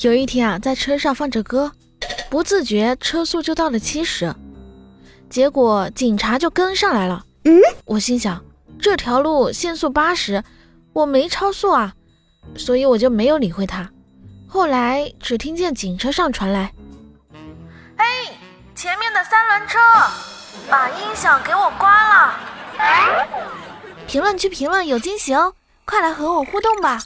有一天啊，在车上放着歌，不自觉车速就到了七十，结果警察就跟上来了。嗯，我心想这条路限速八十，我没超速啊，所以我就没有理会他。后来只听见警车上传来：“嘿，前面的三轮车，把音响给我关了。”评论区评论有惊喜哦，快来和我互动吧！